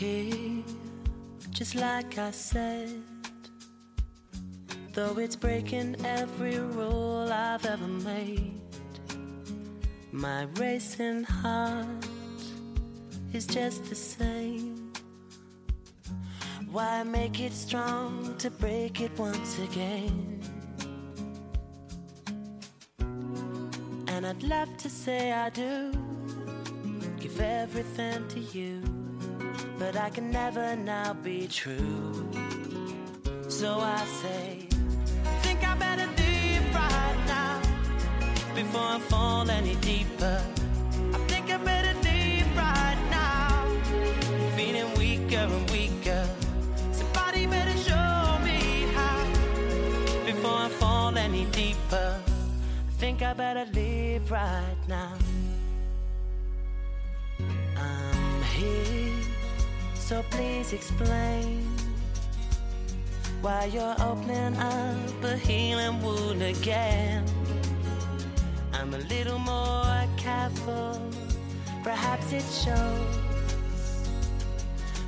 here, just like I said. Though it's breaking every rule I've ever made, my racing heart is just the same. Why make it strong to break it once again? And I'd love to say I do give everything to you, but I can never now be true. So I say, think I better leave right now before I fall any deeper. I think I better leave right now, feeling weaker and weaker. Somebody better show me how before I fall any deeper. I think I better leave right now. I'm here, so please explain why you're opening up a healing wound again. I'm a little more careful, perhaps it shows.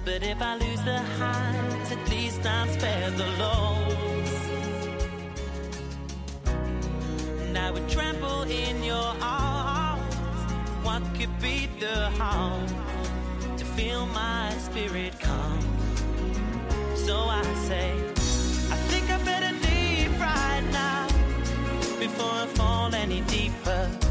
But if I lose the highs, at least I'm spared the lows. And I would trample in your arms. What could be the harm feel my spirit calm? So I say, I think I better leave right now before I fall any deeper.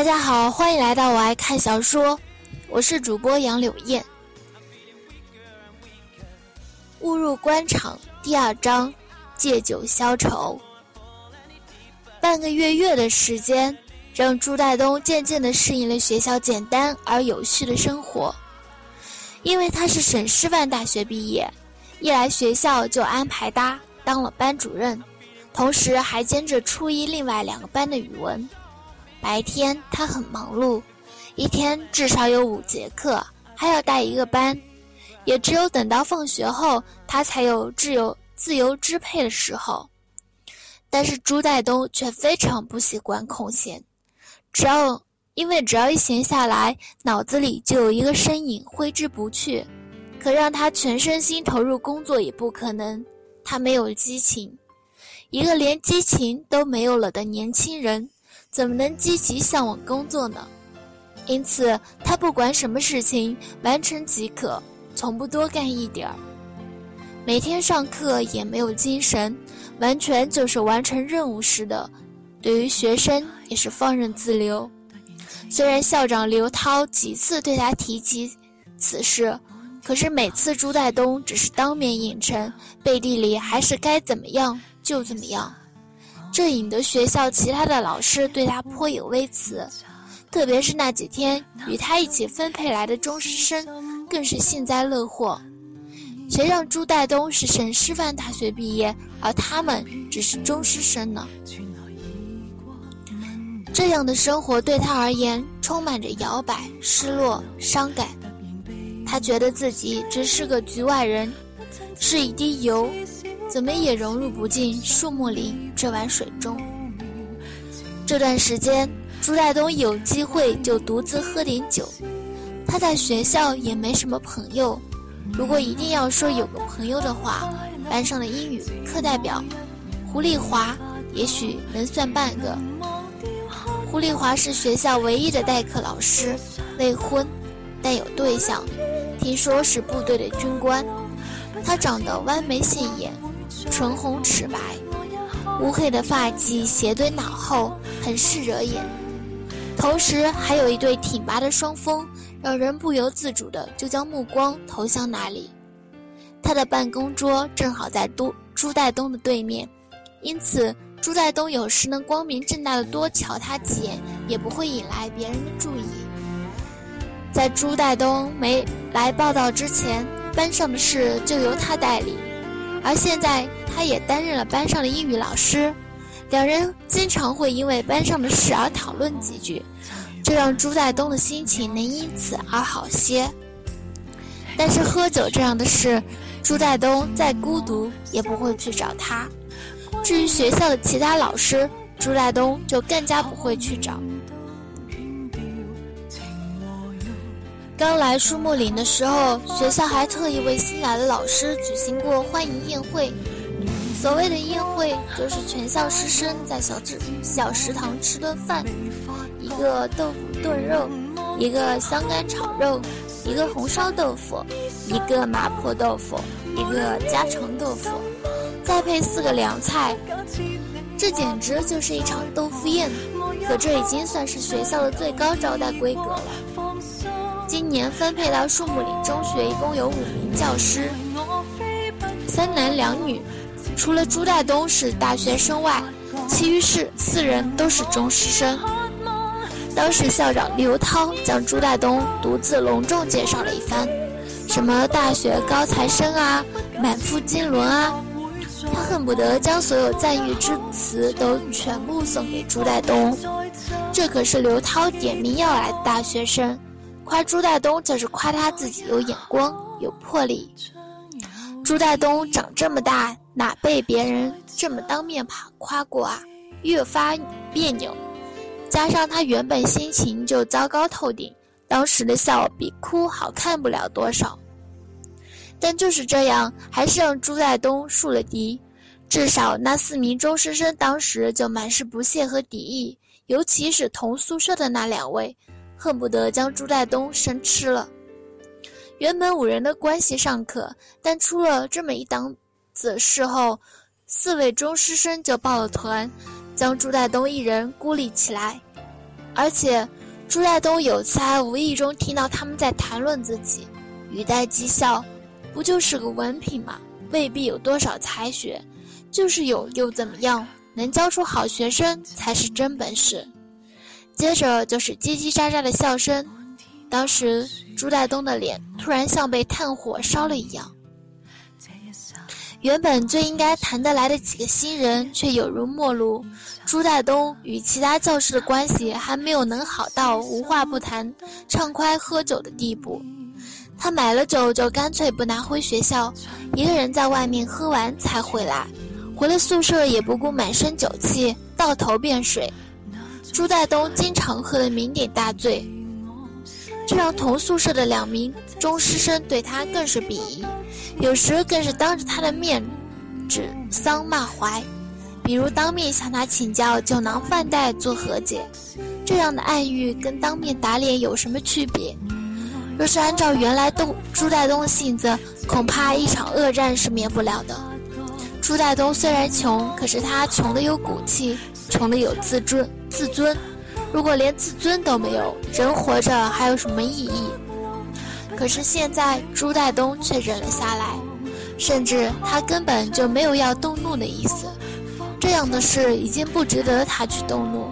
大家好，欢迎来到我爱看小说，我是主播杨柳燕。误入官场第二章，借酒消愁。半个月月的时间，让朱代东渐渐地适应了学校简单而有序的生活。因为他是省师范大学毕业，一来学校就安排他当了班主任，同时还兼着初一另外两个班的语文。白天他很忙碌，一天至少有五节课，还要带一个班，也只有等到放学后，他才有自由自由支配的时候。但是朱代东却非常不习惯空闲，只要因为只要一闲下来，脑子里就有一个身影挥之不去，可让他全身心投入工作也不可能，他没有激情，一个连激情都没有了的年轻人。怎么能积极向往工作呢？因此，他不管什么事情，完成即可，从不多干一点儿。每天上课也没有精神，完全就是完成任务似的。对于学生也是放任自流。虽然校长刘涛几次对他提及此事，可是每次朱代东只是当面应承，背地里还是该怎么样就怎么样。这引得学校其他的老师对他颇有微词，特别是那几天与他一起分配来的中师生，更是幸灾乐祸。谁让朱代东是省师范大学毕业，而他们只是中师生呢？这样的生活对他而言充满着摇摆、失落、伤感。他觉得自己只是个局外人，是一滴油。怎么也融入不进树木里这碗水中。这段时间，朱代东有机会就独自喝点酒。他在学校也没什么朋友，如果一定要说有个朋友的话，班上的英语课代表胡丽华也许能算半个。胡丽华是学校唯一的代课老师，未婚，但有对象，听说是部队的军官。他长得弯眉细眼。唇红齿白，乌黑的发髻斜堆脑后，很是惹眼。同时，还有一对挺拔的双峰，让人不由自主的就将目光投向那里。他的办公桌正好在朱朱代东的对面，因此朱代东有时能光明正大的多瞧他几眼，也不会引来别人的注意。在朱代东没来报道之前，班上的事就由他代理，而现在他也担任了班上的英语老师，两人经常会因为班上的事而讨论几句，这让朱在东的心情能因此而好些。但是喝酒这样的事，朱在东再孤独也不会去找他。至于学校的其他老师，朱在东就更加不会去找。刚来树木林的时候，学校还特意为新来的老师举行过欢迎宴会。所谓的宴会，就是全校师生在小食小食堂吃顿饭，一个豆腐炖肉，一个香干炒肉，一个红烧豆腐，一个麻婆豆腐，一个家常豆腐，再配四个凉菜，这简直就是一场豆腐宴。可这已经算是学校的最高招待规格了。今年分配到树木里中学，一共有五名教师，三男两女。除了朱代东是大学生外，其余是四人都是中师生。当时校长刘涛将朱代东独自隆重介绍了一番，什么大学高材生啊，满腹经纶啊，他恨不得将所有赞誉之词都全部送给朱代东。这可是刘涛点名要来的大学生。夸朱代东就是夸他自己有眼光、有魄力。朱代东长这么大，哪被别人这么当面夸过啊？越发别扭。加上他原本心情就糟糕透顶，当时的笑比哭好看不了多少。但就是这样，还是让朱代东树了敌。至少那四名中师生当时就满是不屑和敌意，尤其是同宿舍的那两位。恨不得将朱代东生吃了。原本五人的关系尚可，但出了这么一档子事后，四位中师生就抱了团，将朱代东一人孤立起来。而且，朱代东有次还无意中听到他们在谈论自己，语带讥笑：“不就是个文凭吗？未必有多少才学，就是有又怎么样？能教出好学生才是真本事。”接着就是叽叽喳喳的笑声，当时朱代东的脸突然像被炭火烧了一样。原本最应该谈得来的几个新人却有如陌路。朱代东与其他教师的关系还没有能好到无话不谈、畅快喝酒的地步。他买了酒就干脆不拿回学校，一个人在外面喝完才回来。回了宿舍也不顾满身酒气，倒头便睡。朱代东经常喝得酩酊大醉，这让同宿舍的两名中师生对他更是鄙夷，有时更是当着他的面指桑骂槐，比如当面向他请教酒囊饭袋做和解。这样的暗喻跟当面打脸有什么区别？若是按照原来东朱代东的性子，恐怕一场恶战是免不了的。朱代东虽然穷，可是他穷得有骨气，穷的有自尊。自尊，如果连自尊都没有，人活着还有什么意义？可是现在朱代东却忍了下来，甚至他根本就没有要动怒的意思。这样的事已经不值得他去动怒。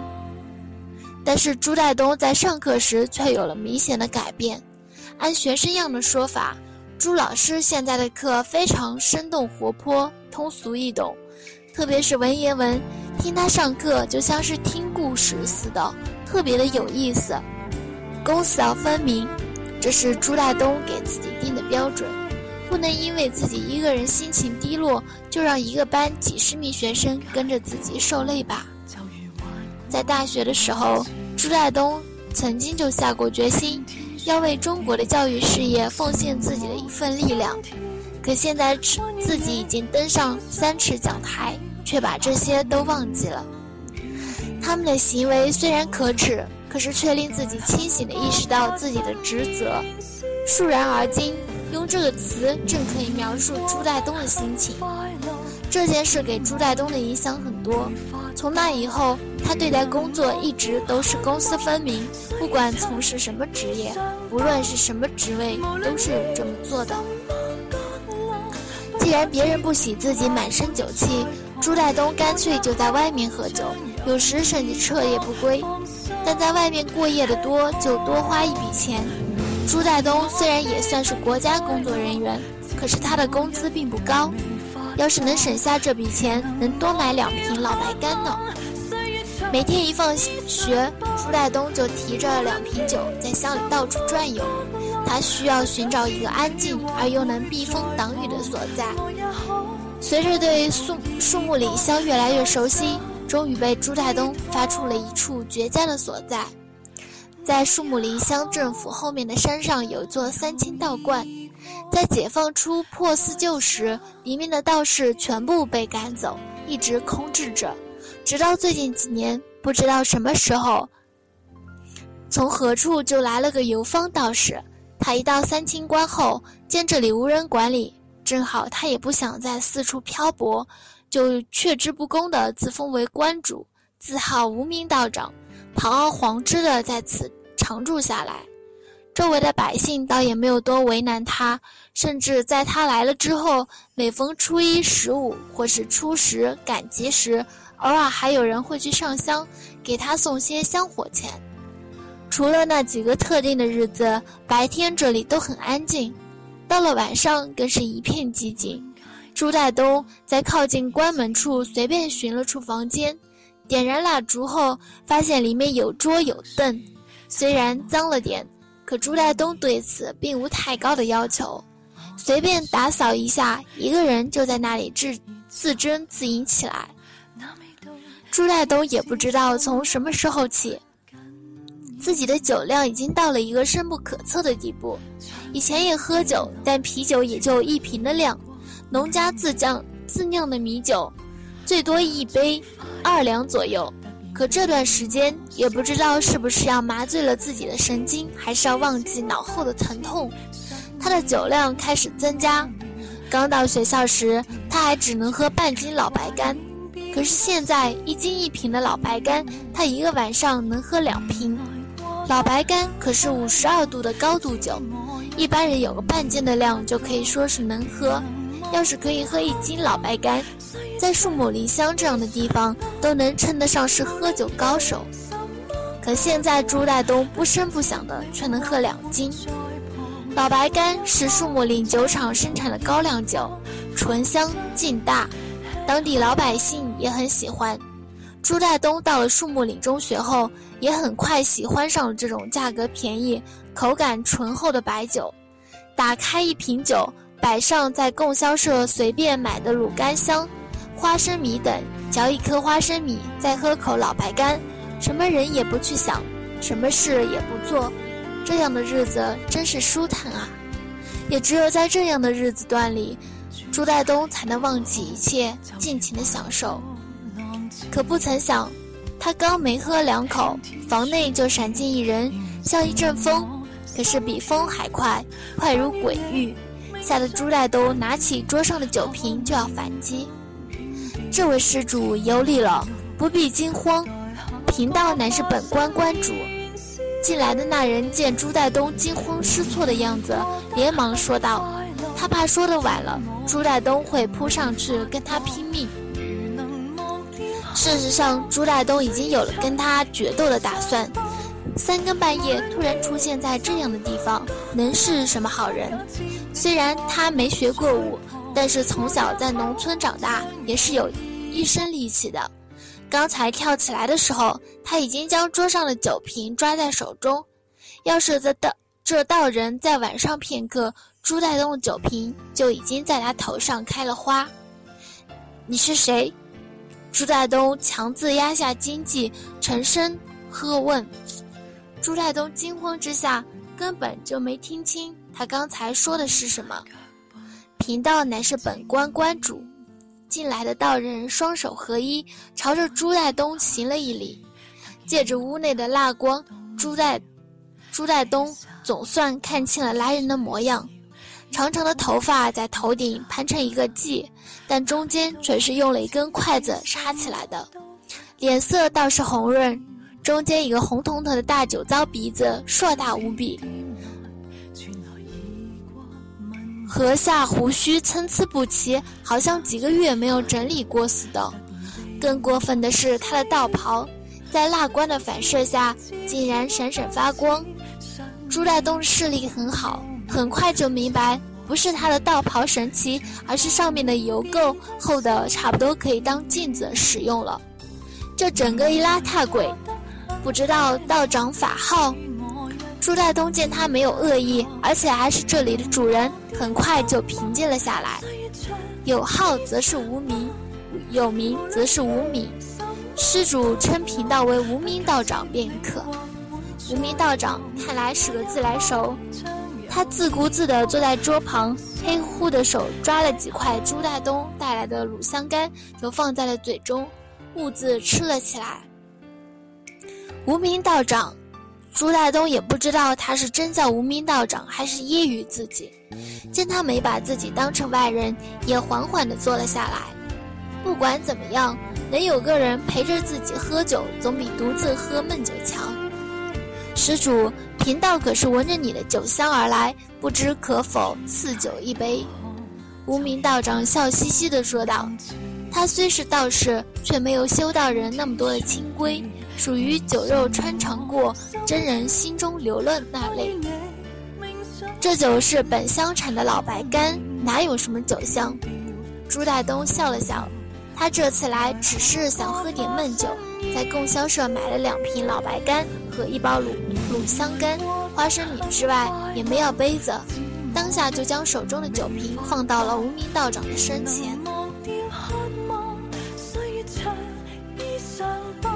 但是朱代东在上课时却有了明显的改变。按学生样的说法，朱老师现在的课非常生动活泼、通俗易懂，特别是文言文。听他上课就像是听故事似的，特别的有意思。公私要分明，这是朱代东给自己定的标准，不能因为自己一个人心情低落，就让一个班几十名学生跟着自己受累吧。在大学的时候，朱代东曾经就下过决心，要为中国的教育事业奉献自己的一份力量。可现在自己已经登上三尺讲台。却把这些都忘记了。他们的行为虽然可耻，可是却令自己清醒地意识到自己的职责。倏然而今，用这个词正可以描述朱代东的心情。这件事给朱代东的影响很多。从那以后，他对待工作一直都是公私分明，不管从事什么职业，不论是什么职位，都是这么做的。既然别人不喜自己满身酒气，朱代东干脆就在外面喝酒，有时甚至彻夜不归。但在外面过夜的多，就多花一笔钱。朱代东虽然也算是国家工作人员，可是他的工资并不高。要是能省下这笔钱，能多买两瓶老白干呢。每天一放学，朱代东就提着两瓶酒在乡里到处转悠。他需要寻找一个安静而又能避风挡雨的所在。随着对树树木里乡越来越熟悉，终于被朱太东发出了一处绝佳的所在。在树木林乡政府后面的山上有座三清道观。在解放初破四旧时，里面的道士全部被赶走，一直空置着。直到最近几年，不知道什么时候，从何处就来了个游方道士。他一到三清观后，见这里无人管理，正好他也不想再四处漂泊，就却之不恭地自封为观主，自号无名道长，堂而皇之地在此常住下来。周围的百姓倒也没有多为难他，甚至在他来了之后，每逢初一、十五或是初十赶集时，偶尔还有人会去上香，给他送些香火钱。除了那几个特定的日子，白天这里都很安静，到了晚上更是一片寂静。朱代东在靠近关门处随便寻了处房间，点燃蜡烛后，发现里面有桌有凳，虽然脏了点。可朱代东对此并无太高的要求，随便打扫一下，一个人就在那里自自斟自饮起来。朱代东也不知道从什么时候起，自己的酒量已经到了一个深不可测的地步。以前也喝酒，但啤酒也就一瓶的量，农家自酿自酿的米酒，最多一杯二两左右。可这段时间也不知道是不是要麻醉了自己的神经，还是要忘记脑后的疼痛，他的酒量开始增加。刚到学校时，他还只能喝半斤老白干，可是现在一斤一瓶的老白干，他一个晚上能喝两瓶。老白干可是五十二度的高度酒，一般人有个半斤的量就可以说是能喝。要是可以喝一斤老白干，在树木林乡这样的地方都能称得上是喝酒高手。可现在朱代东不声不响的却能喝两斤。老白干是树木岭酒厂生产的高粱酒，醇香劲大，当地老百姓也很喜欢。朱代东到了树木岭中学后，也很快喜欢上了这种价格便宜、口感醇厚的白酒。打开一瓶酒。摆上在供销社随便买的卤干香、花生米等，嚼一颗花生米，再喝口老白干，什么人也不去想，什么事也不做，这样的日子真是舒坦啊！也只有在这样的日子段里，朱代东才能忘记一切，尽情的享受。可不曾想，他刚没喝两口，房内就闪进一人，像一阵风，可是比风还快，快如鬼域。吓得朱代东拿起桌上的酒瓶就要反击，这位施主有礼了，不必惊慌。贫道乃是本官官主。进来的那人见朱代东惊慌失措的样子，连忙说道：“他怕说的晚了，朱代东会扑上去跟他拼命。”事实上，朱代东已经有了跟他决斗的打算。三更半夜突然出现在这样的地方，能是什么好人？虽然他没学过武，但是从小在农村长大，也是有一身力气的。刚才跳起来的时候，他已经将桌上的酒瓶抓在手中。要是这道这道人再晚上片刻，朱代东的酒瓶就已经在他头上开了花。你是谁？朱代东强自压下经济，沉声喝问。朱代东惊慌之下，根本就没听清。他刚才说的是什么？贫道乃是本官官主。进来的道人双手合一，朝着朱代东行了一礼。借着屋内的蜡光，朱代朱代东总算看清了来人的模样。长长的头发在头顶盘成一个髻，但中间却是用了一根筷子插起来的。脸色倒是红润，中间一个红彤彤的大酒糟鼻子，硕大无比。颌下胡须参差不齐，好像几个月没有整理过似的。更过分的是，他的道袍在蜡光的反射下竟然闪闪发光。朱代东视力很好，很快就明白，不是他的道袍神奇，而是上面的油垢厚的差不多可以当镜子使用了。这整个一邋遢鬼，不知道道长法号。朱代东见他没有恶意，而且还是这里的主人，很快就平静了下来。有号则是无名，有名则是无名。施主称贫道为无名道长便可。无名道长看来是个自来熟，他自顾自地坐在桌旁，黑乎乎的手抓了几块朱大东带来的卤香干，就放在了嘴中，兀自吃了起来。无名道长。朱大东也不知道他是真叫无名道长，还是揶揄自己。见他没把自己当成外人，也缓缓地坐了下来。不管怎么样，能有个人陪着自己喝酒，总比独自喝闷酒强。施主，贫道可是闻着你的酒香而来，不知可否赐酒一杯？无名道长笑嘻嘻地说道：“他虽是道士，却没有修道人那么多的清规。”属于酒肉穿肠过，真人心中留了那类。这酒是本乡产的老白干，哪有什么酒香？朱大东笑了笑，他这次来只是想喝点闷酒，在供销社买了两瓶老白干和一包卤卤香干、花生米之外，也没有杯子，当下就将手中的酒瓶放到了无名道长的身前。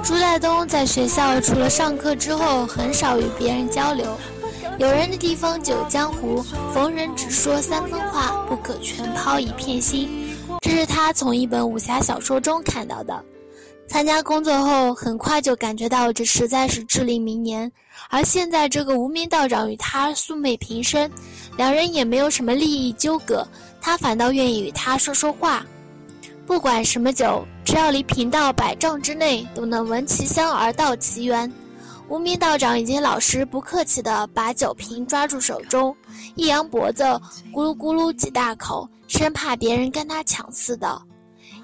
朱代东在学校除了上课之后，很少与别人交流。有人的地方就有江湖，逢人只说三分话，不可全抛一片心。这是他从一本武侠小说中看到的。参加工作后，很快就感觉到这实在是至理名言。而现在这个无名道长与他素昧平生，两人也没有什么利益纠葛，他反倒愿意与他说说话。不管什么酒，只要离贫道百丈之内，都能闻其香而道其源。无名道长已经老实不客气地把酒瓶抓住手中，一扬脖子，咕噜咕噜几大口，生怕别人跟他抢似的。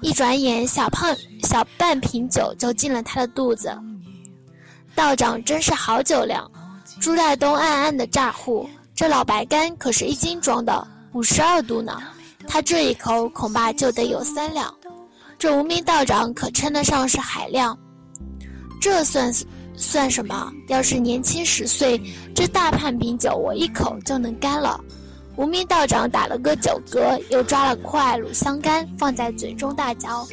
一转眼，小胖小半瓶酒就进了他的肚子。道长真是好酒量。朱代东暗暗的咋呼：这老白干可是一斤装的，五十二度呢。他这一口恐怕就得有三两，这无名道长可称得上是海量。这算算什么？要是年轻十岁，这大半瓶酒我一口就能干了。无名道长打了个酒嗝，又抓了块卤香干放在嘴中大嚼。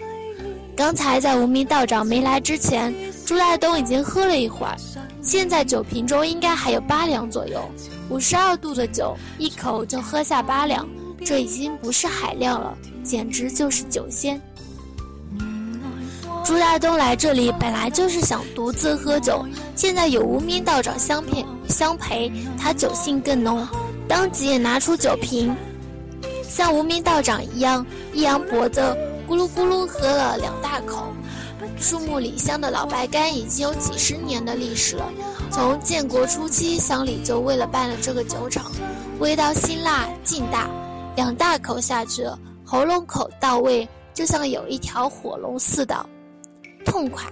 刚才在无名道长没来之前，朱大东已经喝了一会儿，现在酒瓶中应该还有八两左右。五十二度的酒，一口就喝下八两。这已经不是海量了，简直就是酒仙。朱大东来这里本来就是想独自喝酒，现在有无名道长相陪，相陪他酒性更浓，当即也拿出酒瓶，像无名道长一样一扬脖子，咕噜咕噜喝了两大口。树木里乡的老白干已经有几十年的历史了，从建国初期乡里就为了办了这个酒厂，味道辛辣劲大。两大口下去，喉咙口到位，就像有一条火龙似的，痛快。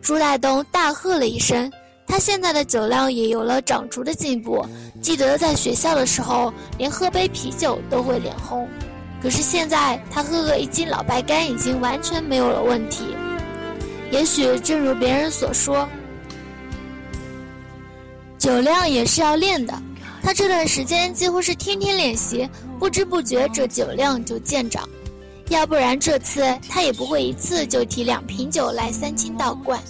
朱大东大喝了一声，他现在的酒量也有了长足的进步。记得在学校的时候，连喝杯啤酒都会脸红，可是现在他喝个一斤老白干已经完全没有了问题。也许正如别人所说，酒量也是要练的。他这段时间几乎是天天练习，不知不觉这酒量就见长。要不然这次他也不会一次就提两瓶酒来三清道观。